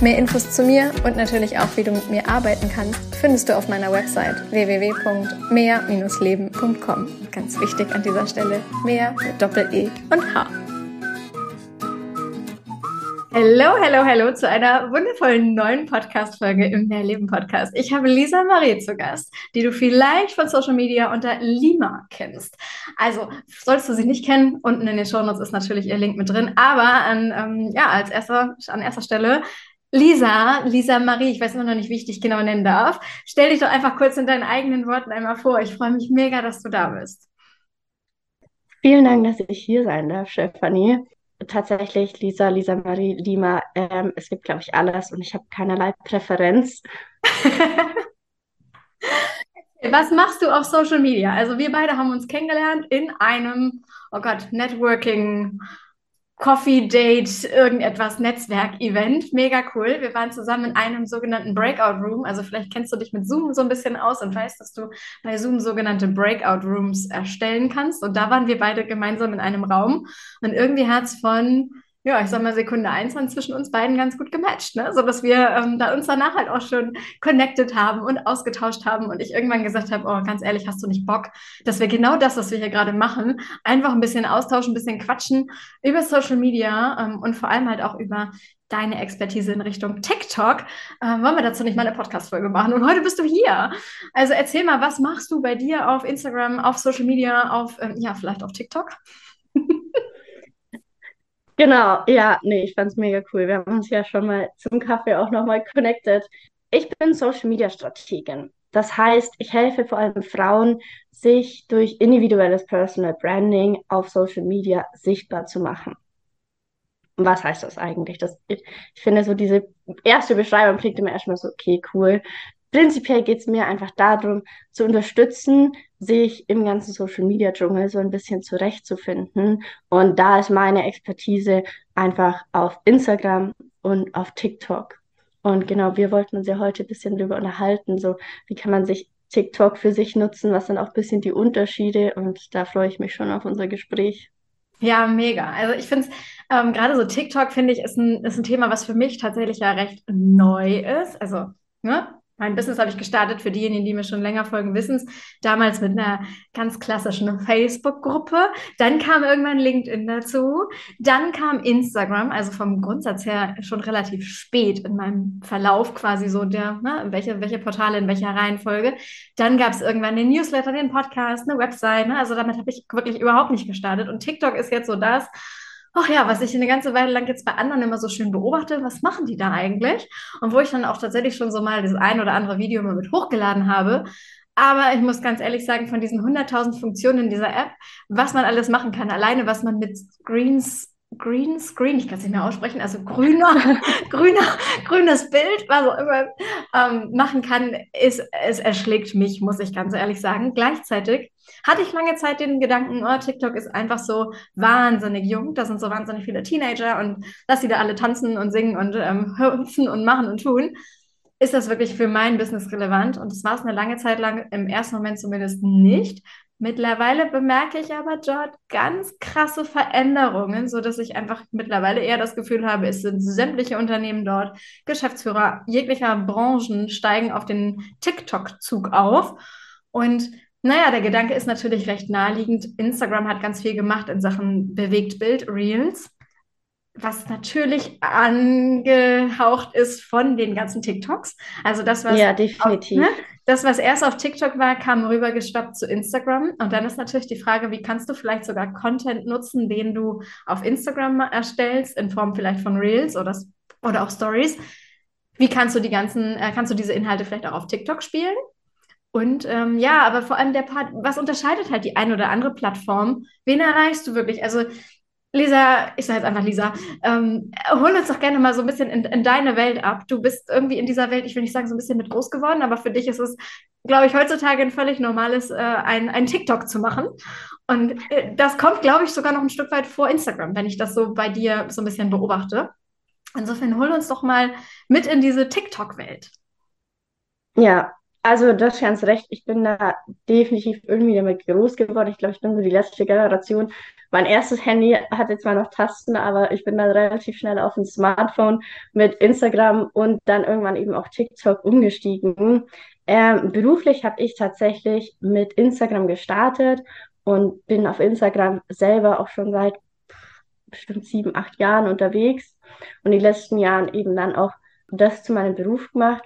Mehr Infos zu mir und natürlich auch, wie du mit mir arbeiten kannst, findest du auf meiner Website www.mehr-leben.com. Ganz wichtig an dieser Stelle, mehr mit Doppel-E und H. Hallo, hallo, hallo zu einer wundervollen neuen Podcast-Folge im Mehrleben-Podcast. Ich habe Lisa Marie zu Gast, die du vielleicht von Social Media unter Lima kennst. Also, solltest du sie nicht kennen, unten in den Shownotes ist natürlich ihr Link mit drin. Aber an, ähm, ja, als erster, an erster Stelle Lisa, Lisa Marie, ich weiß immer noch nicht, wie ich dich genau nennen darf. Stell dich doch einfach kurz in deinen eigenen Worten einmal vor. Ich freue mich mega, dass du da bist. Vielen Dank, dass ich hier sein darf, Stefanie. Tatsächlich, Lisa, Lisa Marie, Lima, ähm, es gibt, glaube ich, alles und ich habe keinerlei Präferenz. Was machst du auf Social Media? Also wir beide haben uns kennengelernt in einem, oh Gott, Networking Coffee Date, irgendetwas, Netzwerk-Event. Mega cool. Wir waren zusammen in einem sogenannten Breakout Room. Also vielleicht kennst du dich mit Zoom so ein bisschen aus und weißt, dass du bei Zoom sogenannte Breakout Rooms erstellen kannst. Und da waren wir beide gemeinsam in einem Raum. Und irgendwie hat es von ja, ich sag mal, Sekunde eins waren zwischen uns beiden ganz gut gematcht, ne? So dass wir ähm, da uns danach halt auch schon connected haben und ausgetauscht haben und ich irgendwann gesagt habe, oh, ganz ehrlich, hast du nicht Bock, dass wir genau das, was wir hier gerade machen, einfach ein bisschen austauschen, ein bisschen quatschen über Social Media ähm, und vor allem halt auch über deine Expertise in Richtung TikTok. Äh, wollen wir dazu nicht mal eine Podcast-Folge machen? Und heute bist du hier. Also erzähl mal, was machst du bei dir auf Instagram, auf Social Media, auf, ähm, ja, vielleicht auf TikTok? Genau, ja, nee, ich fand's mega cool. Wir haben uns ja schon mal zum Kaffee auch nochmal connected. Ich bin Social Media Strategin. Das heißt, ich helfe vor allem Frauen, sich durch individuelles Personal Branding auf Social Media sichtbar zu machen. Was heißt das eigentlich? Das, ich, ich finde so diese erste Beschreibung klingt immer erstmal so, okay, cool. Prinzipiell geht es mir einfach darum, zu unterstützen, sich im ganzen Social Media Dschungel so ein bisschen zurechtzufinden. Und da ist meine Expertise einfach auf Instagram und auf TikTok. Und genau, wir wollten uns ja heute ein bisschen darüber unterhalten, so wie kann man sich TikTok für sich nutzen, was sind auch ein bisschen die Unterschiede und da freue ich mich schon auf unser Gespräch. Ja, mega. Also ich finde es, ähm, gerade so TikTok, finde ich, ist ein, ist ein Thema, was für mich tatsächlich ja recht neu ist. Also, ne, mein Business habe ich gestartet, für diejenigen, die mir schon länger folgen, wissen es, damals mit einer ganz klassischen Facebook-Gruppe. Dann kam irgendwann LinkedIn dazu. Dann kam Instagram, also vom Grundsatz her schon relativ spät in meinem Verlauf quasi so der, ne, welche, welche Portale in welcher Reihenfolge. Dann gab es irgendwann den Newsletter, den Podcast, eine Website. Ne? Also damit habe ich wirklich überhaupt nicht gestartet. Und TikTok ist jetzt so das, ach ja, was ich eine ganze Weile lang jetzt bei anderen immer so schön beobachte, was machen die da eigentlich? Und wo ich dann auch tatsächlich schon so mal das ein oder andere Video mal mit hochgeladen habe. Aber ich muss ganz ehrlich sagen, von diesen 100.000 Funktionen in dieser App, was man alles machen kann, alleine was man mit Screens Green Screen, ich kann es nicht mehr aussprechen, also grüner, grüner, grünes Bild, was auch immer ähm, machen kann, ist, es erschlägt mich, muss ich ganz ehrlich sagen. Gleichzeitig hatte ich lange Zeit den Gedanken, oh, TikTok ist einfach so wahnsinnig jung, da sind so wahnsinnig viele Teenager und dass sie da alle tanzen und singen und ähm, hüpfen und machen und tun. Ist das wirklich für mein Business relevant? Und das war es eine lange Zeit lang, im ersten Moment zumindest nicht. Mittlerweile bemerke ich aber dort ganz krasse Veränderungen, so dass ich einfach mittlerweile eher das Gefühl habe, es sind sämtliche Unternehmen dort, Geschäftsführer jeglicher Branchen steigen auf den TikTok-Zug auf. Und naja, der Gedanke ist natürlich recht naheliegend. Instagram hat ganz viel gemacht in Sachen Bewegtbild, Reels was natürlich angehaucht ist von den ganzen TikToks. Also das, was ja, definitiv. Auf, ne, das, was erst auf TikTok war, kam rübergestoppt zu Instagram. Und dann ist natürlich die Frage, wie kannst du vielleicht sogar Content nutzen, den du auf Instagram erstellst, in Form vielleicht von Reels oder, oder auch Stories. Wie kannst du die ganzen, äh, kannst du diese Inhalte vielleicht auch auf TikTok spielen? Und ähm, ja, aber vor allem der Part, was unterscheidet halt die eine oder andere Plattform? Wen erreichst du wirklich? Also Lisa, ich sage jetzt einfach Lisa, ähm, hol uns doch gerne mal so ein bisschen in, in, deine Welt ab. Du bist irgendwie in dieser Welt, ich will nicht sagen, so ein bisschen mit groß geworden, aber für dich ist es, glaube ich, heutzutage ein völlig normales, äh, ein, ein TikTok zu machen. Und äh, das kommt, glaube ich, sogar noch ein Stück weit vor Instagram, wenn ich das so bei dir so ein bisschen beobachte. Insofern hol uns doch mal mit in diese TikTok-Welt. Ja, also du hast ganz recht. Ich bin da definitiv irgendwie damit groß geworden. Ich glaube, ich bin so die letzte Generation. Mein erstes Handy hatte zwar noch Tasten, aber ich bin dann relativ schnell auf ein Smartphone mit Instagram und dann irgendwann eben auch TikTok umgestiegen. Ähm, beruflich habe ich tatsächlich mit Instagram gestartet und bin auf Instagram selber auch schon seit bestimmt sieben, acht Jahren unterwegs und die letzten Jahren eben dann auch das zu meinem Beruf gemacht.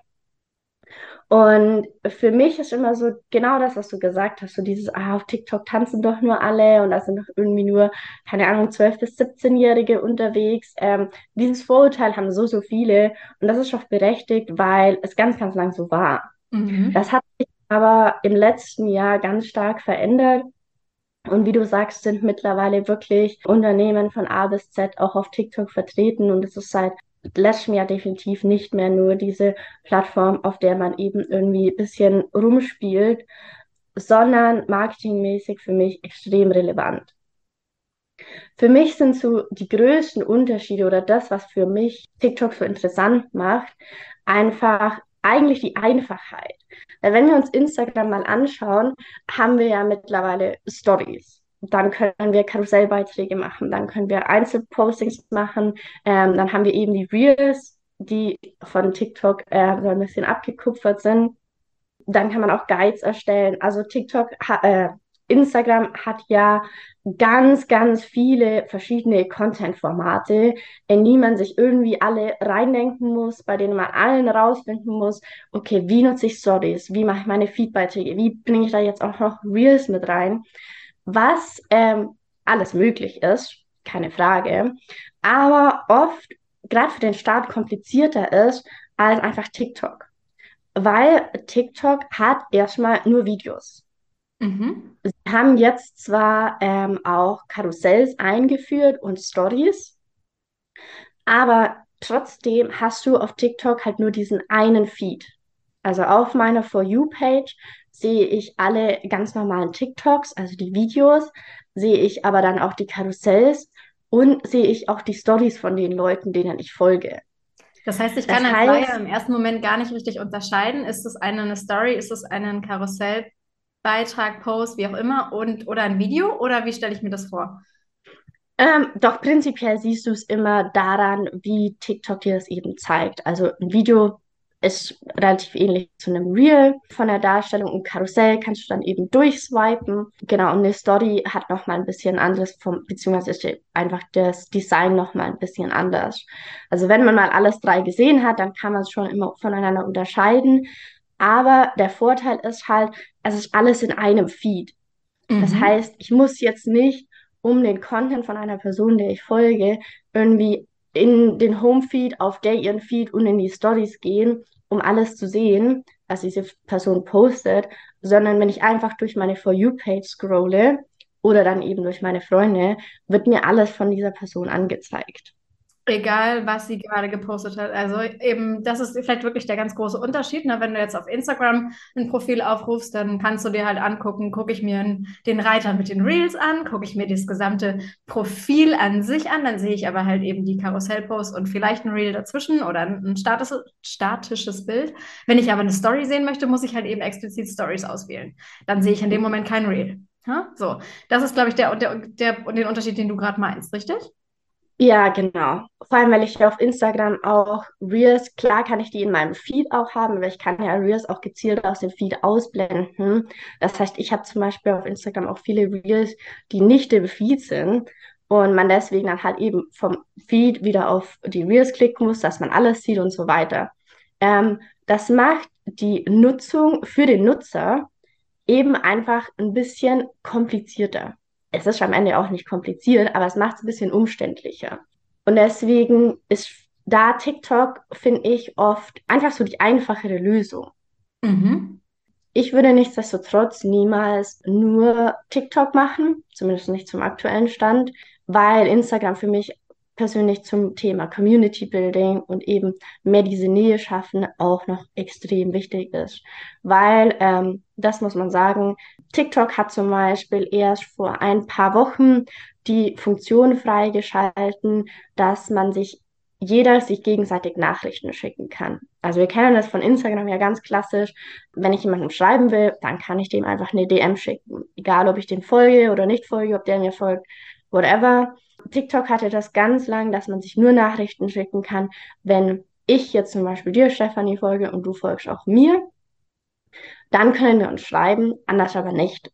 Und für mich ist immer so genau das, was du gesagt hast, so dieses, ah, auf TikTok tanzen doch nur alle und da sind doch irgendwie nur, keine Ahnung, 12- bis 17-Jährige unterwegs. Ähm, dieses Vorurteil haben so, so viele und das ist auch berechtigt, weil es ganz, ganz lang so war. Mhm. Das hat sich aber im letzten Jahr ganz stark verändert. Und wie du sagst, sind mittlerweile wirklich Unternehmen von A bis Z auch auf TikTok vertreten. Und es ist seit letztem Jahr definitiv nicht mehr nur diese Plattform, auf der man eben irgendwie ein bisschen rumspielt, sondern marketingmäßig für mich extrem relevant. Für mich sind so die größten Unterschiede oder das, was für mich TikTok so interessant macht, einfach eigentlich die Einfachheit. Weil wenn wir uns Instagram mal anschauen, haben wir ja mittlerweile Stories. Dann können wir Karussellbeiträge machen, dann können wir Einzelpostings machen, ähm, dann haben wir eben die Reels, die von TikTok äh, so ein bisschen abgekupfert sind. Dann kann man auch Guides erstellen. Also TikTok, äh, Instagram hat ja ganz, ganz viele verschiedene Content-Formate, in die man sich irgendwie alle reindenken muss, bei denen man allen rausfinden muss, okay, wie nutze ich Stories, wie mache ich meine Feedbeiträge, wie bringe ich da jetzt auch noch Reels mit rein, was ähm, alles möglich ist, keine Frage, aber oft gerade für den Start komplizierter ist als einfach TikTok, weil TikTok hat erstmal nur Videos. Mhm. Sie haben jetzt zwar ähm, auch Karussells eingeführt und Stories, aber trotzdem hast du auf TikTok halt nur diesen einen Feed. Also auf meiner For You-Page sehe ich alle ganz normalen TikToks, also die Videos, sehe ich aber dann auch die Karussells und sehe ich auch die Stories von den Leuten, denen ich folge. Das heißt, ich kann das als heißt, Laie im ersten Moment gar nicht richtig unterscheiden. Ist es eine, eine Story, ist es ein Karussell Beitrag, Post, wie auch immer, und oder ein Video oder wie stelle ich mir das vor? Ähm, doch prinzipiell siehst du es immer daran, wie TikTok dir das eben zeigt. Also ein Video ist relativ ähnlich zu einem Reel von der Darstellung. Ein Karussell kannst du dann eben durchswipen. Genau, und eine Story hat nochmal ein bisschen anderes, vom, beziehungsweise ist einfach das Design nochmal ein bisschen anders. Also wenn man mal alles drei gesehen hat, dann kann man es schon immer voneinander unterscheiden. Aber der Vorteil ist halt, es ist alles in einem Feed. Mhm. Das heißt, ich muss jetzt nicht um den Content von einer Person, der ich folge, irgendwie in den Home-Feed, auf der ihren Feed und in die Stories gehen, um alles zu sehen, was diese Person postet, sondern wenn ich einfach durch meine For You-Page scrolle oder dann eben durch meine Freunde, wird mir alles von dieser Person angezeigt. Egal, was sie gerade gepostet hat. Also eben, das ist vielleicht wirklich der ganz große Unterschied. Ne? Wenn du jetzt auf Instagram ein Profil aufrufst, dann kannst du dir halt angucken, gucke ich mir den Reiter mit den Reels an, gucke ich mir das gesamte Profil an sich an, dann sehe ich aber halt eben die Karussellposts und vielleicht ein Reel dazwischen oder ein statis statisches Bild. Wenn ich aber eine Story sehen möchte, muss ich halt eben explizit Stories auswählen. Dann sehe ich in dem Moment kein Reel. Ja? So, das ist, glaube ich, der, der, der, den Unterschied, den du gerade meinst, richtig? Ja, genau. Vor allem, weil ich auf Instagram auch Reels, klar kann ich die in meinem Feed auch haben, aber ich kann ja Reels auch gezielt aus dem Feed ausblenden. Das heißt, ich habe zum Beispiel auf Instagram auch viele Reels, die nicht im Feed sind und man deswegen dann halt eben vom Feed wieder auf die Reels klicken muss, dass man alles sieht und so weiter. Ähm, das macht die Nutzung für den Nutzer eben einfach ein bisschen komplizierter es ist am Ende auch nicht kompliziert, aber es macht es ein bisschen umständlicher. Und deswegen ist da TikTok, finde ich, oft einfach so die einfachere Lösung. Mhm. Ich würde nichtsdestotrotz niemals nur TikTok machen, zumindest nicht zum aktuellen Stand, weil Instagram für mich persönlich zum Thema Community Building und eben mehr diese Nähe schaffen auch noch extrem wichtig ist. Weil, ähm, das muss man sagen, TikTok hat zum Beispiel erst vor ein paar Wochen die Funktion freigeschalten, dass man sich jeder sich gegenseitig Nachrichten schicken kann. Also wir kennen das von Instagram ja ganz klassisch. Wenn ich jemandem schreiben will, dann kann ich dem einfach eine DM schicken. Egal, ob ich dem folge oder nicht folge, ob der mir folgt, whatever. TikTok hatte das ganz lang, dass man sich nur Nachrichten schicken kann, wenn ich jetzt zum Beispiel dir, Stefanie, folge und du folgst auch mir. Dann können wir uns schreiben, anders aber nicht.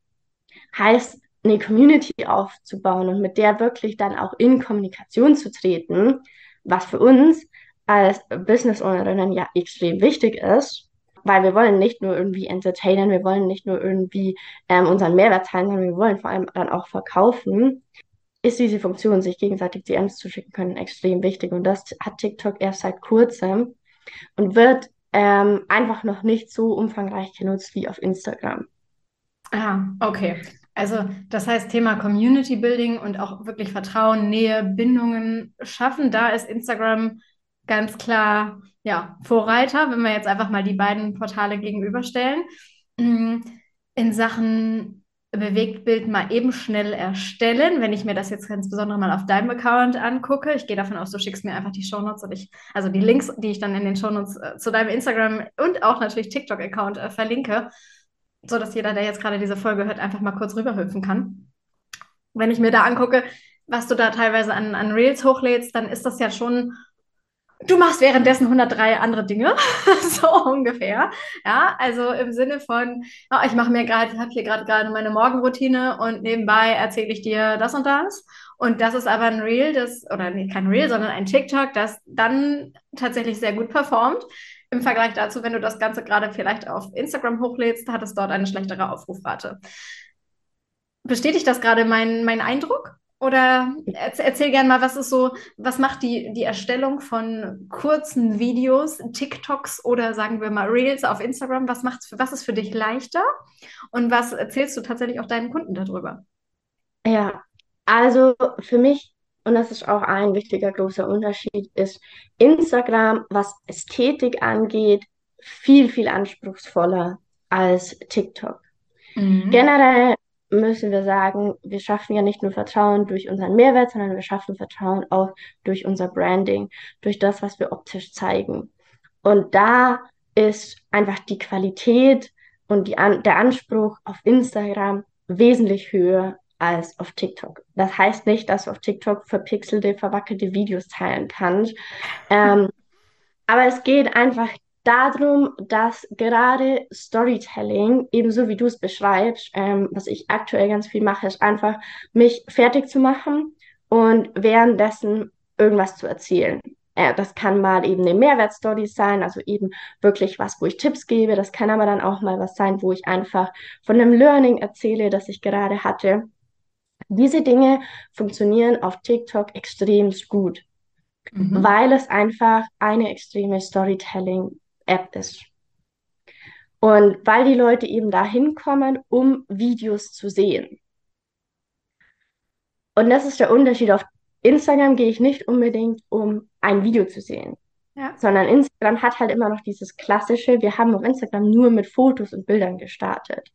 Heißt, eine Community aufzubauen und mit der wirklich dann auch in Kommunikation zu treten, was für uns als Business Ownerinnen ja extrem wichtig ist, weil wir wollen nicht nur irgendwie entertainen, wir wollen nicht nur irgendwie ähm, unseren Mehrwert teilen, sondern wir wollen vor allem dann auch verkaufen, ist diese Funktion, sich gegenseitig DMs zu schicken können, extrem wichtig. Und das hat TikTok erst seit kurzem und wird ähm, einfach noch nicht so umfangreich genutzt wie auf Instagram. Ah, okay. Also das heißt Thema Community Building und auch wirklich Vertrauen, Nähe, Bindungen schaffen. Da ist Instagram ganz klar ja, Vorreiter, wenn wir jetzt einfach mal die beiden Portale gegenüberstellen. Mm, in Sachen Bewegtbild mal eben schnell erstellen, wenn ich mir das jetzt ganz besonders mal auf deinem Account angucke. Ich gehe davon aus, du schickst mir einfach die Shownotes und ich, also die Links, die ich dann in den Shownotes äh, zu deinem Instagram und auch natürlich TikTok-Account äh, verlinke so dass jeder, der jetzt gerade diese Folge hört, einfach mal kurz rüberhüpfen kann. Wenn ich mir da angucke, was du da teilweise an, an Reels hochlädst, dann ist das ja schon, du machst währenddessen 103 andere Dinge, so ungefähr. Ja, also im Sinne von, oh, ich mache mir gerade, habe hier gerade gerade meine Morgenroutine und nebenbei erzähle ich dir das und das. Und das ist aber ein Reel, das, oder nee, kein Reel, sondern ein TikTok, das dann tatsächlich sehr gut performt. Im Vergleich dazu, wenn du das Ganze gerade vielleicht auf Instagram hochlädst, hat es dort eine schlechtere Aufrufrate. Bestätigt das gerade mein, mein Eindruck? Oder erzähl, gerne mal, was ist so, was macht die, die Erstellung von kurzen Videos, TikToks oder sagen wir mal Reels auf Instagram? Was macht's für, was ist für dich leichter? Und was erzählst du tatsächlich auch deinen Kunden darüber? Ja, also für mich und das ist auch ein wichtiger großer Unterschied, ist Instagram, was Ästhetik angeht, viel, viel anspruchsvoller als TikTok. Mhm. Generell müssen wir sagen, wir schaffen ja nicht nur Vertrauen durch unseren Mehrwert, sondern wir schaffen Vertrauen auch durch unser Branding, durch das, was wir optisch zeigen. Und da ist einfach die Qualität und die, der Anspruch auf Instagram wesentlich höher als auf TikTok. Das heißt nicht, dass du auf TikTok verpixelte, verwackelte Videos teilen kannst. Ähm, aber es geht einfach darum, dass gerade Storytelling, ebenso wie du es beschreibst, ähm, was ich aktuell ganz viel mache, ist einfach, mich fertig zu machen und währenddessen irgendwas zu erzählen. Äh, das kann mal eben eine Mehrwertstory sein, also eben wirklich was, wo ich Tipps gebe. Das kann aber dann auch mal was sein, wo ich einfach von einem Learning erzähle, das ich gerade hatte. Diese Dinge funktionieren auf TikTok extrem gut, mhm. weil es einfach eine extreme Storytelling-App ist. Und weil die Leute eben da hinkommen, um Videos zu sehen. Und das ist der Unterschied. Auf Instagram gehe ich nicht unbedingt, um ein Video zu sehen. Ja. Sondern Instagram hat halt immer noch dieses klassische, wir haben auf Instagram nur mit Fotos und Bildern gestartet.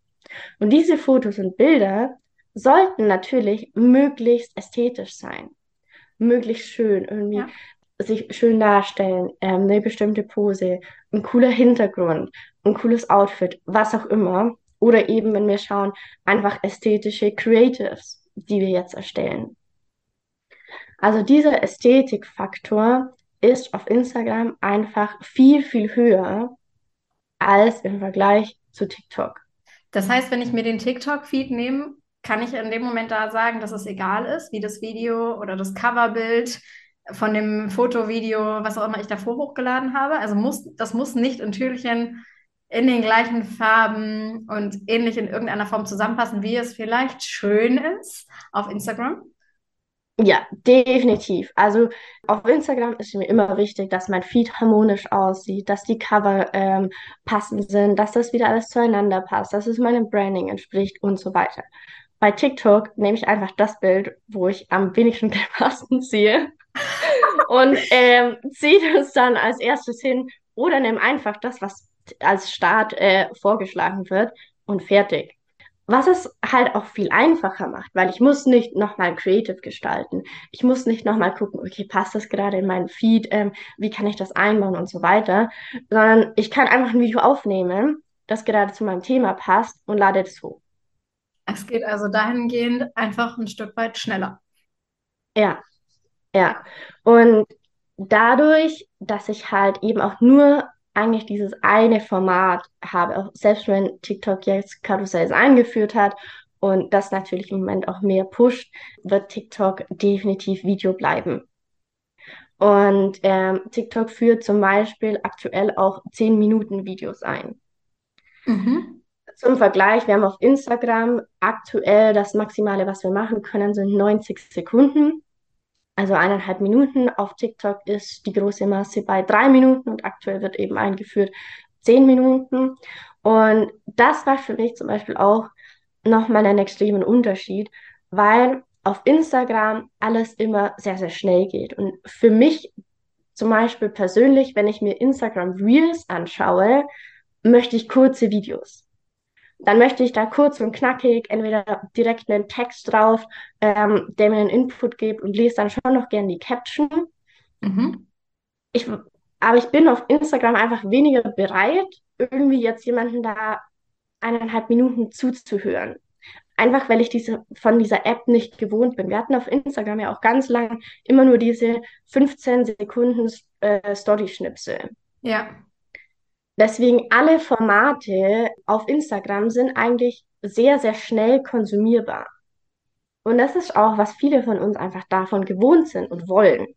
Und diese Fotos und Bilder sollten natürlich möglichst ästhetisch sein, möglichst schön, irgendwie ja. Sich schön darstellen, ähm, eine bestimmte Pose, ein cooler Hintergrund, ein cooles Outfit, was auch immer. Oder eben, wenn wir schauen, einfach ästhetische Creatives, die wir jetzt erstellen. Also dieser Ästhetikfaktor ist auf Instagram einfach viel, viel höher als im Vergleich zu TikTok. Das heißt, wenn ich mir den TikTok-Feed nehme kann ich in dem Moment da sagen, dass es egal ist, wie das Video oder das Coverbild von dem Fotovideo, was auch immer ich davor hochgeladen habe. Also muss, das muss nicht in Türchen in den gleichen Farben und ähnlich in irgendeiner Form zusammenpassen, wie es vielleicht schön ist auf Instagram. Ja, definitiv. Also auf Instagram ist mir immer wichtig, dass mein Feed harmonisch aussieht, dass die Cover ähm, passend sind, dass das wieder alles zueinander passt, dass es meinem Branding entspricht und so weiter. bei TikTok nehme ich einfach das Bild, wo ich am wenigsten Grimassen sehe und ähm, ziehe das dann als erstes hin oder nehme einfach das, was als Start äh, vorgeschlagen wird und fertig. Was es halt auch viel einfacher macht, weil ich muss nicht nochmal creative gestalten. Ich muss nicht nochmal gucken, okay, passt das gerade in meinen Feed, ähm, wie kann ich das einbauen und so weiter, sondern ich kann einfach ein Video aufnehmen, das gerade zu meinem Thema passt und lade es hoch. Es geht also dahingehend einfach ein Stück weit schneller. Ja, ja. Und dadurch, dass ich halt eben auch nur eigentlich dieses eine Format habe, auch selbst wenn TikTok jetzt Karussells eingeführt hat und das natürlich im Moment auch mehr pusht, wird TikTok definitiv Video bleiben. Und ähm, TikTok führt zum Beispiel aktuell auch 10 Minuten Videos ein. Mhm. Zum Vergleich, wir haben auf Instagram aktuell das Maximale, was wir machen können, sind 90 Sekunden. Also eineinhalb Minuten. Auf TikTok ist die große Masse bei drei Minuten und aktuell wird eben eingeführt zehn Minuten. Und das war für mich zum Beispiel auch nochmal einen extremen Unterschied, weil auf Instagram alles immer sehr, sehr schnell geht. Und für mich zum Beispiel persönlich, wenn ich mir Instagram Reels anschaue, möchte ich kurze Videos dann möchte ich da kurz und knackig entweder direkt einen Text drauf, ähm, der mir einen Input gibt und lese dann schon noch gerne die Caption. Mhm. Ich, aber ich bin auf Instagram einfach weniger bereit, irgendwie jetzt jemanden da eineinhalb Minuten zuzuhören. Einfach weil ich diese, von dieser App nicht gewohnt bin. Wir hatten auf Instagram ja auch ganz lang immer nur diese 15 Sekunden äh, Story-Schnipsel. Ja. Deswegen alle Formate auf Instagram sind eigentlich sehr, sehr schnell konsumierbar. Und das ist auch, was viele von uns einfach davon gewohnt sind und wollen.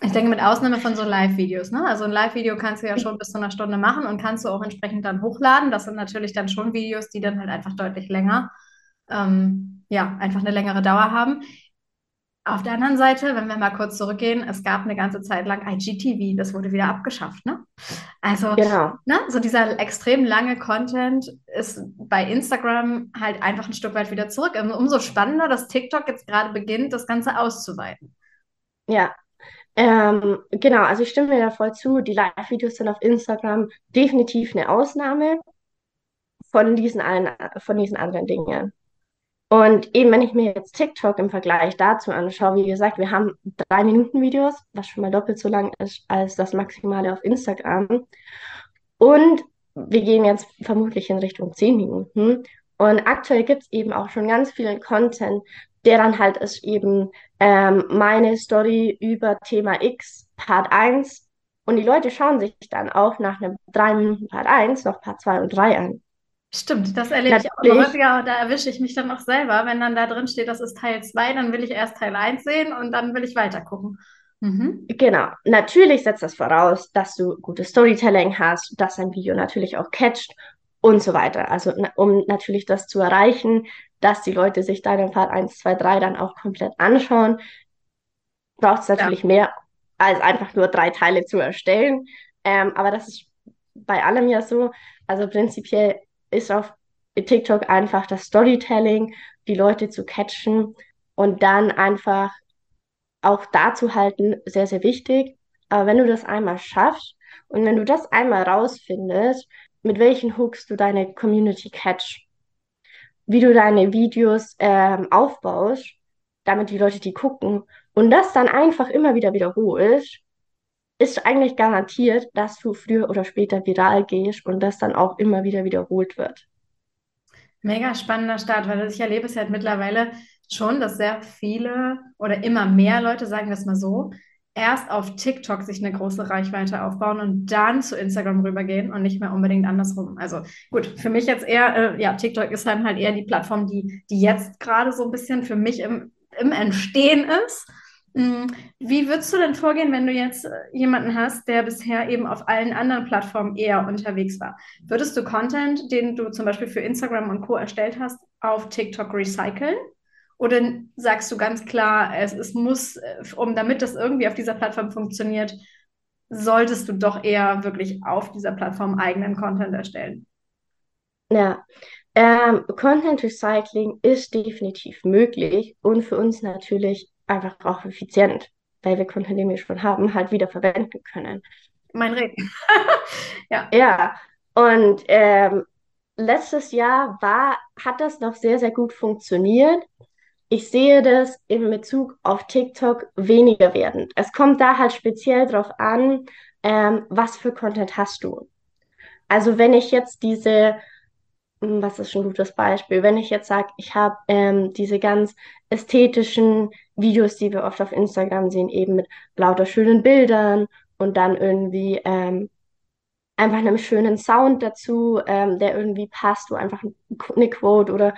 Ich denke, mit Ausnahme von so Live-Videos. Ne? Also ein Live-Video kannst du ja schon bis zu einer Stunde machen und kannst du auch entsprechend dann hochladen. Das sind natürlich dann schon Videos, die dann halt einfach deutlich länger, ähm, ja, einfach eine längere Dauer haben. Auf der anderen Seite, wenn wir mal kurz zurückgehen, es gab eine ganze Zeit lang IGTV, das wurde wieder abgeschafft, ne? Also, genau. ne, so dieser extrem lange Content ist bei Instagram halt einfach ein Stück weit wieder zurück. Umso spannender, dass TikTok jetzt gerade beginnt, das Ganze auszuweiten. Ja, ähm, genau, also ich stimme mir da voll zu. Die Live-Videos sind auf Instagram definitiv eine Ausnahme von diesen, allen, von diesen anderen Dingen. Und eben, wenn ich mir jetzt TikTok im Vergleich dazu anschaue, wie gesagt, wir haben drei Minuten Videos, was schon mal doppelt so lang ist als das Maximale auf Instagram. Und wir gehen jetzt vermutlich in Richtung zehn Minuten. Und aktuell gibt es eben auch schon ganz viel Content, der dann halt ist eben ähm, meine Story über Thema X, Part 1. Und die Leute schauen sich dann auch nach einem drei Minuten Part 1 noch Part 2 und 3 an. Stimmt, das erlebe ich auch häufiger. Da erwische ich mich dann auch selber, wenn dann da drin steht, das ist Teil 2, dann will ich erst Teil 1 sehen und dann will ich weiter gucken. Mhm. Genau. Natürlich setzt das voraus, dass du gutes Storytelling hast, dass ein Video natürlich auch catcht und so weiter. Also um natürlich das zu erreichen, dass die Leute sich deinen Part 1, 2, 3 dann auch komplett anschauen, braucht es natürlich ja. mehr als einfach nur drei Teile zu erstellen. Ähm, aber das ist bei allem ja so. Also prinzipiell ist auf TikTok einfach das Storytelling, die Leute zu catchen und dann einfach auch dazu halten, sehr, sehr wichtig. Aber wenn du das einmal schaffst und wenn du das einmal rausfindest, mit welchen Hooks du deine Community catch, wie du deine Videos ähm, aufbaust, damit die Leute die gucken und das dann einfach immer wieder wiederholst, ist eigentlich garantiert, dass du früher oder später viral gehst und das dann auch immer wieder wiederholt wird. Mega spannender Start, weil ich erlebe es halt mittlerweile schon, dass sehr viele oder immer mehr Leute, sagen wir es mal so, erst auf TikTok sich eine große Reichweite aufbauen und dann zu Instagram rübergehen und nicht mehr unbedingt andersrum. Also gut, für mich jetzt eher, äh, ja, TikTok ist dann halt eher die Plattform, die, die jetzt gerade so ein bisschen für mich im, im Entstehen ist. Mm, wie würdest du denn vorgehen, wenn du jetzt äh, jemanden hast, der bisher eben auf allen anderen Plattformen eher unterwegs war? Würdest du Content, den du zum Beispiel für Instagram und Co. erstellt hast, auf TikTok recyceln? Oder sagst du ganz klar, es, es muss, äh, um damit das irgendwie auf dieser Plattform funktioniert, solltest du doch eher wirklich auf dieser Plattform eigenen Content erstellen? Ja, ähm, Content Recycling ist definitiv möglich und für uns natürlich einfach auch effizient, weil wir Content, den wir schon haben, halt wieder verwenden können. Mein Reden. ja. Ja, und ähm, letztes Jahr war, hat das noch sehr, sehr gut funktioniert. Ich sehe das in Bezug auf TikTok weniger werden. Es kommt da halt speziell drauf an, ähm, was für Content hast du. Also wenn ich jetzt diese, was ist schon ein gutes Beispiel, wenn ich jetzt sage, ich habe ähm, diese ganz ästhetischen Videos, die wir oft auf Instagram sehen, eben mit lauter schönen Bildern und dann irgendwie ähm, einfach einem schönen Sound dazu, ähm, der irgendwie passt, wo einfach eine Quote oder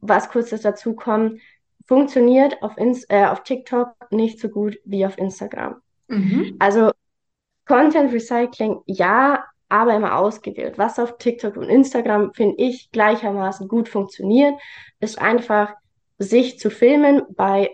was kurzes dazu kommt, funktioniert auf, Inst äh, auf TikTok nicht so gut wie auf Instagram. Mhm. Also Content Recycling ja, aber immer ausgewählt. Was auf TikTok und Instagram, finde ich, gleichermaßen gut funktioniert, ist einfach sich zu filmen bei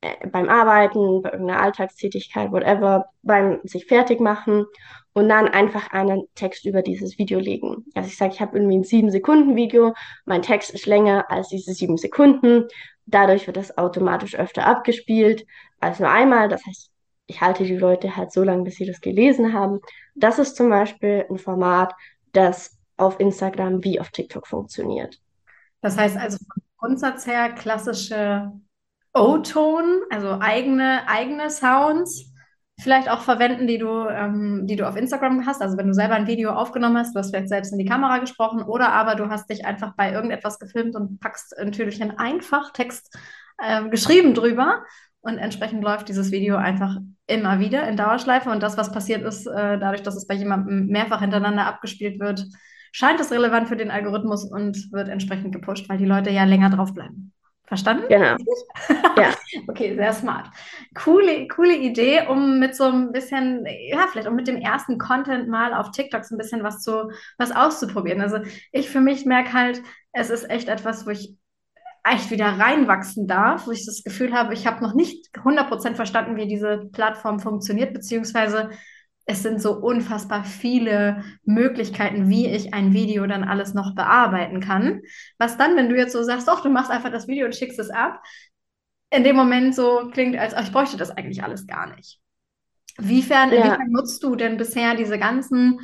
äh, beim Arbeiten, bei irgendeiner Alltagstätigkeit, whatever, beim sich fertig machen und dann einfach einen Text über dieses Video legen. Also ich sage, ich habe irgendwie ein sieben Sekunden Video, mein Text ist länger als diese sieben Sekunden. Dadurch wird das automatisch öfter abgespielt als nur einmal. Das heißt, ich halte die Leute halt so lange, bis sie das gelesen haben. Das ist zum Beispiel ein Format, das auf Instagram wie auf TikTok funktioniert. Das heißt also vom Grundsatz her klassische O-Ton, also eigene, eigene Sounds vielleicht auch verwenden, die du, ähm, die du auf Instagram hast. Also wenn du selber ein Video aufgenommen hast, du hast vielleicht selbst in die Kamera gesprochen oder aber du hast dich einfach bei irgendetwas gefilmt und packst natürlich einen einfach Text äh, geschrieben drüber und entsprechend läuft dieses Video einfach immer wieder in Dauerschleife und das, was passiert ist, äh, dadurch, dass es bei jemandem mehrfach hintereinander abgespielt wird, scheint es relevant für den Algorithmus und wird entsprechend gepusht, weil die Leute ja länger draufbleiben. Verstanden? Genau. Ja. okay, sehr smart. Coole, coole Idee, um mit so ein bisschen, ja, vielleicht auch mit dem ersten Content mal auf TikTok so ein bisschen was zu, was auszuprobieren. Also ich für mich merke halt, es ist echt etwas, wo ich echt wieder reinwachsen darf, wo ich das Gefühl habe, ich habe noch nicht 100% verstanden, wie diese Plattform funktioniert, beziehungsweise es sind so unfassbar viele Möglichkeiten, wie ich ein Video dann alles noch bearbeiten kann. Was dann, wenn du jetzt so sagst, doch, du machst einfach das Video und schickst es ab, in dem Moment so klingt, als ich bräuchte das eigentlich alles gar nicht. Wiefern, ja. inwiefern nutzt du denn bisher diese ganzen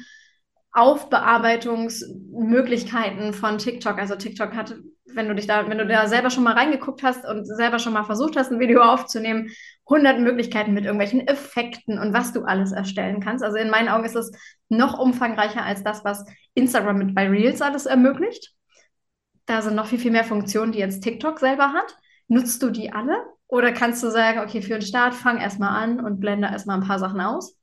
Aufbearbeitungsmöglichkeiten von TikTok. Also TikTok hat, wenn du dich da, wenn du da selber schon mal reingeguckt hast und selber schon mal versucht hast, ein Video aufzunehmen, 100 Möglichkeiten mit irgendwelchen Effekten und was du alles erstellen kannst. Also in meinen Augen ist es noch umfangreicher als das, was Instagram mit bei Reels alles ermöglicht. Da sind noch viel, viel mehr Funktionen, die jetzt TikTok selber hat. Nutzt du die alle? Oder kannst du sagen, okay, für den Start fang erstmal an und blende erstmal ein paar Sachen aus?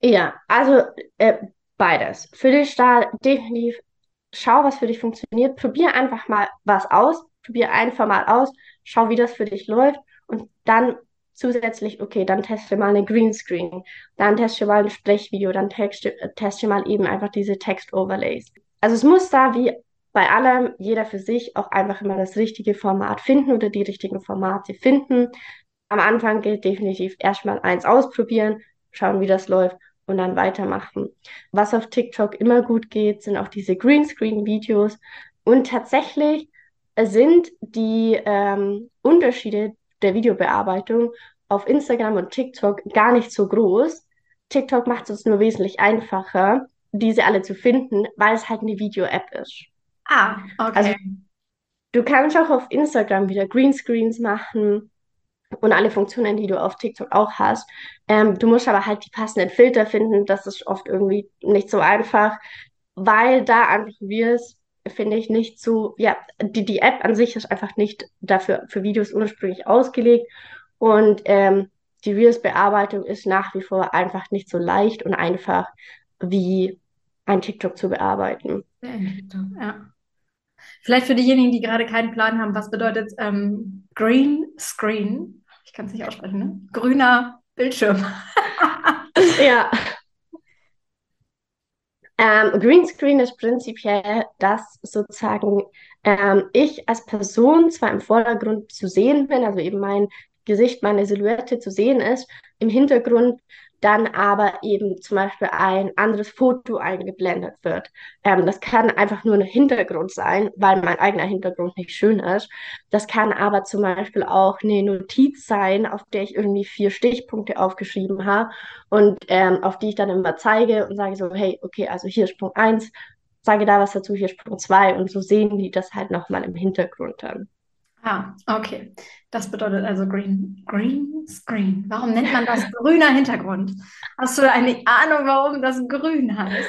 Ja, also äh, Beides. Für den Start definitiv schau, was für dich funktioniert. Probier einfach mal was aus. Probier ein Format aus. Schau, wie das für dich läuft. Und dann zusätzlich, okay, dann teste mal eine Greenscreen. Dann teste mal ein Sprechvideo. Dann teste, teste mal eben einfach diese Text-Overlays. Also es muss da wie bei allem jeder für sich auch einfach immer das richtige Format finden oder die richtigen Formate finden. Am Anfang gilt definitiv erstmal eins ausprobieren, schauen, wie das läuft und dann weitermachen. Was auf TikTok immer gut geht, sind auch diese Greenscreen-Videos. Und tatsächlich sind die ähm, Unterschiede der Videobearbeitung auf Instagram und TikTok gar nicht so groß. TikTok macht es uns nur wesentlich einfacher, diese alle zu finden, weil es halt eine Video-App ist. Ah, okay. Also, du kannst auch auf Instagram wieder Greenscreens machen und alle Funktionen, die du auf TikTok auch hast. Ähm, du musst aber halt die passenden Filter finden. Das ist oft irgendwie nicht so einfach, weil da einfach Reels, finde ich, nicht so, ja, die, die App an sich ist einfach nicht dafür für Videos ursprünglich ausgelegt. Und ähm, die Reels-Bearbeitung ist nach wie vor einfach nicht so leicht und einfach wie ein TikTok zu bearbeiten. Ja. Vielleicht für diejenigen, die gerade keinen Plan haben, was bedeutet ähm, Green Screen? Ich kann es nicht aussprechen, ne? Grüner Bildschirm. ja. Ähm, Greenscreen ist prinzipiell, dass sozusagen ähm, ich als Person zwar im Vordergrund zu sehen bin, also eben mein Gesicht, meine Silhouette zu sehen ist, im Hintergrund dann aber eben zum Beispiel ein anderes Foto eingeblendet wird. Ähm, das kann einfach nur ein Hintergrund sein, weil mein eigener Hintergrund nicht schön ist. Das kann aber zum Beispiel auch eine Notiz sein, auf der ich irgendwie vier Stichpunkte aufgeschrieben habe und ähm, auf die ich dann immer zeige und sage so, hey, okay, also hier ist Punkt 1, sage da was dazu, hier ist Punkt 2 und so sehen die das halt nochmal im Hintergrund dann. Ah, okay. Das bedeutet also Green, Green Screen. Warum nennt man das grüner Hintergrund? Hast du eine Ahnung, warum das grün heißt?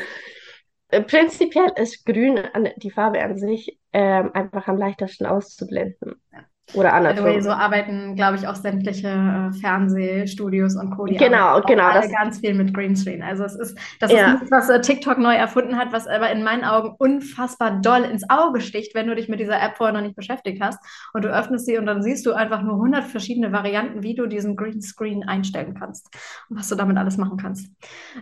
Äh, prinzipiell ist grün die Farbe an sich ähm, einfach am leichtesten auszublenden. Ja. Oder andersrum. so arbeiten, glaube ich, auch sämtliche äh, Fernsehstudios und Co. genau, genau. Alle das ganz viel mit Greenscreen. Also es ist, das ja. ist nichts, was äh, TikTok neu erfunden hat, was aber in meinen Augen unfassbar doll ins Auge sticht, wenn du dich mit dieser App vorher noch nicht beschäftigt hast und du öffnest sie und dann siehst du einfach nur 100 verschiedene Varianten, wie du diesen Greenscreen einstellen kannst und was du damit alles machen kannst.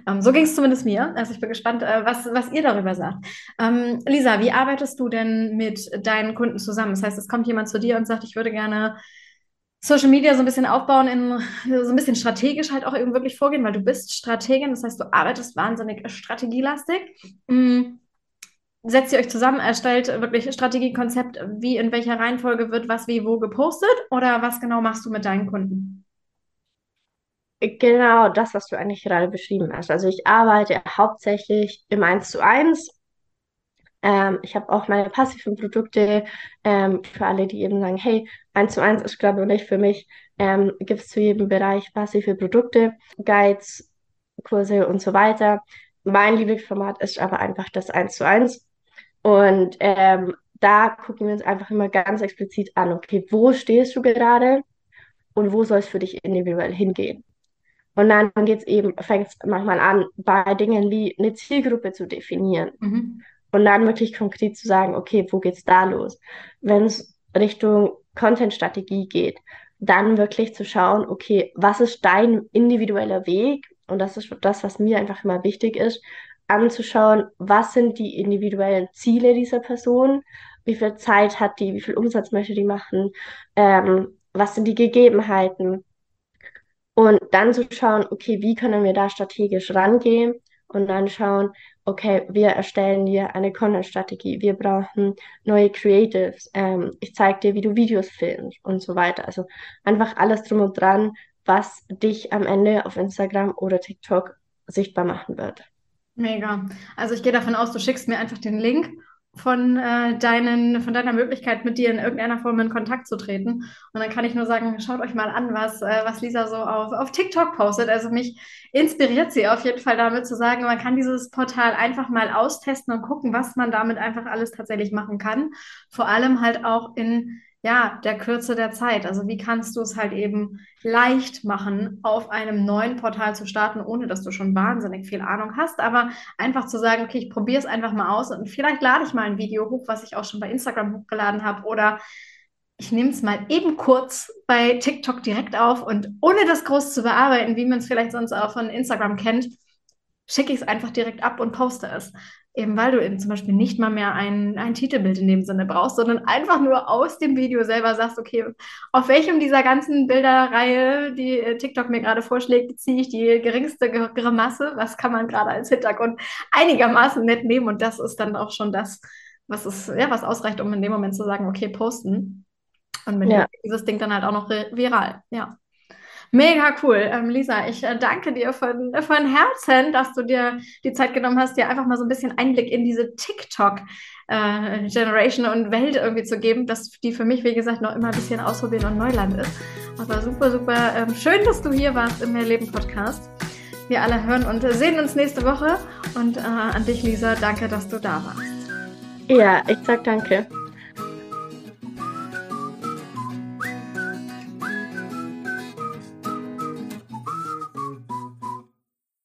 Ähm, so ging es zumindest mir. Also ich bin gespannt, äh, was, was ihr darüber sagt. Ähm, Lisa, wie arbeitest du denn mit deinen Kunden zusammen? Das heißt, es kommt jemand zu dir und sagt, ich würde gerne Social Media so ein bisschen aufbauen, in so ein bisschen strategisch halt auch eben wirklich vorgehen, weil du bist Strategin, das heißt, du arbeitest wahnsinnig strategielastig. Mhm. Setzt ihr euch zusammen, erstellt wirklich Strategiekonzept, wie in welcher Reihenfolge wird was wie wo gepostet oder was genau machst du mit deinen Kunden? Genau das, was du eigentlich gerade beschrieben hast. Also ich arbeite hauptsächlich im 1 zu 1 ähm, ich habe auch meine passiven Produkte ähm, für alle, die eben sagen, hey, eins zu eins ist glaube ich nicht für mich. Ähm, Gibt es zu jedem Bereich passive Produkte, Guides, Kurse und so weiter. Mein Lieblingsformat ist aber einfach das eins zu eins. Und ähm, da gucken wir uns einfach immer ganz explizit an, okay, wo stehst du gerade und wo soll es für dich individuell hingehen? Und dann geht es eben, fängt es manchmal an, bei Dingen wie eine Zielgruppe zu definieren. Mhm. Und dann wirklich konkret zu sagen, okay, wo geht's da los? Wenn es Richtung Content-Strategie geht, dann wirklich zu schauen, okay, was ist dein individueller Weg? Und das ist das, was mir einfach immer wichtig ist, anzuschauen, was sind die individuellen Ziele dieser Person, wie viel Zeit hat die, wie viel Umsatz möchte die machen, ähm, was sind die Gegebenheiten. Und dann zu schauen, okay, wie können wir da strategisch rangehen und dann schauen, okay, wir erstellen dir eine Content-Strategie, wir brauchen neue Creatives, ähm, ich zeige dir, wie du Videos filmst und so weiter. Also einfach alles drum und dran, was dich am Ende auf Instagram oder TikTok sichtbar machen wird. Mega. Also ich gehe davon aus, du schickst mir einfach den Link von, äh, deinen, von deiner Möglichkeit, mit dir in irgendeiner Form in Kontakt zu treten. Und dann kann ich nur sagen, schaut euch mal an, was, äh, was Lisa so auf, auf TikTok postet. Also mich inspiriert sie auf jeden Fall damit zu sagen, man kann dieses Portal einfach mal austesten und gucken, was man damit einfach alles tatsächlich machen kann. Vor allem halt auch in ja, der Kürze der Zeit. Also wie kannst du es halt eben leicht machen, auf einem neuen Portal zu starten, ohne dass du schon wahnsinnig viel Ahnung hast, aber einfach zu sagen, okay, ich probiere es einfach mal aus und vielleicht lade ich mal ein Video hoch, was ich auch schon bei Instagram hochgeladen habe oder ich nehme es mal eben kurz bei TikTok direkt auf und ohne das groß zu bearbeiten, wie man es vielleicht sonst auch von Instagram kennt, schicke ich es einfach direkt ab und poste es eben weil du eben zum Beispiel nicht mal mehr ein, ein Titelbild in dem Sinne brauchst, sondern einfach nur aus dem Video selber sagst, okay, auf welchem dieser ganzen Bilderreihe, die äh, TikTok mir gerade vorschlägt, ziehe ich die geringste Grimasse, was kann man gerade als Hintergrund einigermaßen nett nehmen und das ist dann auch schon das, was ist, ja, was ausreicht, um in dem Moment zu sagen, okay, posten. Und mit ja. dieses Ding dann halt auch noch viral, ja. Mega cool. Ähm, Lisa, ich äh, danke dir von, von Herzen, dass du dir die Zeit genommen hast, dir einfach mal so ein bisschen Einblick in diese TikTok-Generation äh, und Welt irgendwie zu geben, dass die für mich, wie gesagt, noch immer ein bisschen ausprobieren und Neuland ist. Aber super, super ähm, schön, dass du hier warst im Mehrleben Podcast. Wir alle hören und sehen uns nächste Woche. Und äh, an dich, Lisa, danke, dass du da warst. Ja, ich sag danke.